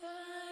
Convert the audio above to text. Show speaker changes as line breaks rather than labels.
time.